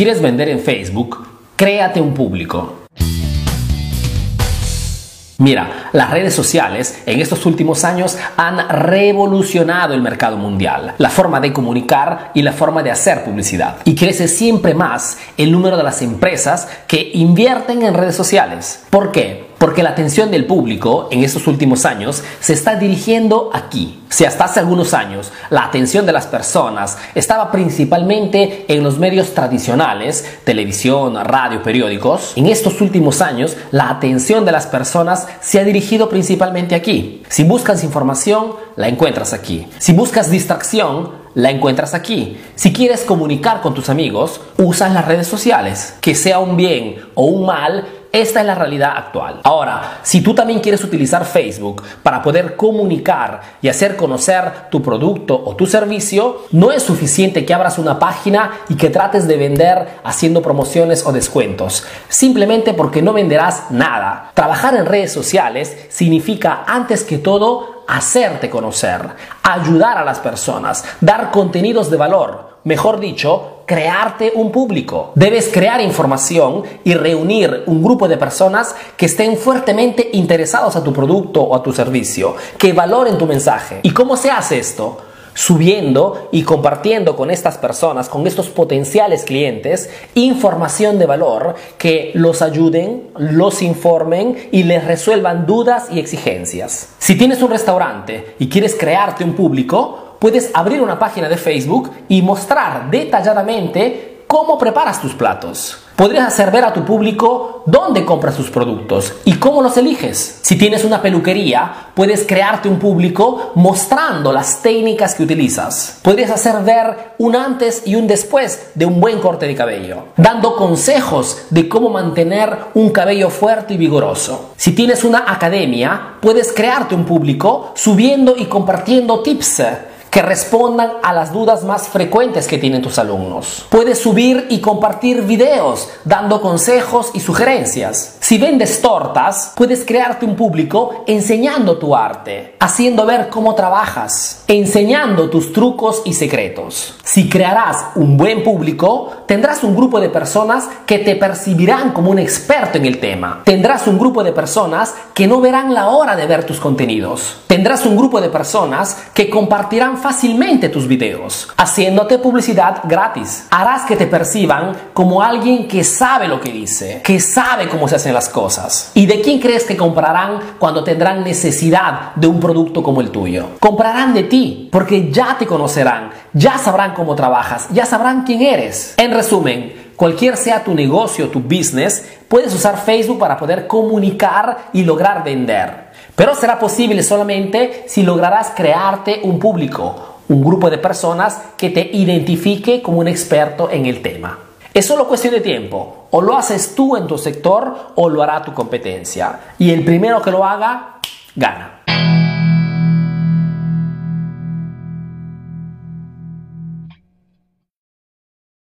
quieres vender en Facebook, créate un público. Mira, las redes sociales en estos últimos años han revolucionado el mercado mundial, la forma de comunicar y la forma de hacer publicidad. Y crece siempre más el número de las empresas que invierten en redes sociales. ¿Por qué? porque la atención del público en estos últimos años se está dirigiendo aquí. Si hasta hace algunos años la atención de las personas estaba principalmente en los medios tradicionales, televisión, radio, periódicos, en estos últimos años la atención de las personas se ha dirigido principalmente aquí. Si buscas información, la encuentras aquí. Si buscas distracción, la encuentras aquí. Si quieres comunicar con tus amigos, usas las redes sociales. Que sea un bien o un mal, esta es la realidad actual. Ahora, si tú también quieres utilizar Facebook para poder comunicar y hacer conocer tu producto o tu servicio, no es suficiente que abras una página y que trates de vender haciendo promociones o descuentos, simplemente porque no venderás nada. Trabajar en redes sociales significa antes que todo hacerte conocer, ayudar a las personas, dar contenidos de valor, mejor dicho, crearte un público. Debes crear información y reunir un grupo de personas que estén fuertemente interesados a tu producto o a tu servicio, que valoren tu mensaje. ¿Y cómo se hace esto? Subiendo y compartiendo con estas personas, con estos potenciales clientes, información de valor que los ayuden, los informen y les resuelvan dudas y exigencias. Si tienes un restaurante y quieres crearte un público, puedes abrir una página de Facebook y mostrar detalladamente cómo preparas tus platos. Podrías hacer ver a tu público dónde compras tus productos y cómo los eliges. Si tienes una peluquería, puedes crearte un público mostrando las técnicas que utilizas. Podrías hacer ver un antes y un después de un buen corte de cabello, dando consejos de cómo mantener un cabello fuerte y vigoroso. Si tienes una academia, puedes crearte un público subiendo y compartiendo tips que respondan a las dudas más frecuentes que tienen tus alumnos. Puedes subir y compartir videos dando consejos y sugerencias. Si vendes tortas, puedes crearte un público enseñando tu arte, haciendo ver cómo trabajas, enseñando tus trucos y secretos. Si crearás un buen público, tendrás un grupo de personas que te percibirán como un experto en el tema. Tendrás un grupo de personas que no verán la hora de ver tus contenidos. Tendrás un grupo de personas que compartirán fácilmente tus videos, haciéndote publicidad gratis. Harás que te perciban como alguien que sabe lo que dice, que sabe cómo se hacen las cosas. ¿Y de quién crees que comprarán cuando tendrán necesidad de un producto como el tuyo? Comprarán de ti, porque ya te conocerán, ya sabrán cómo trabajas, ya sabrán quién eres. En resumen, cualquier sea tu negocio, tu business, puedes usar Facebook para poder comunicar y lograr vender. Pero será posible solamente si lograrás crearte un público, un grupo de personas que te identifique como un experto en el tema. Es solo cuestión de tiempo. O lo haces tú en tu sector o lo hará tu competencia. Y el primero que lo haga, gana.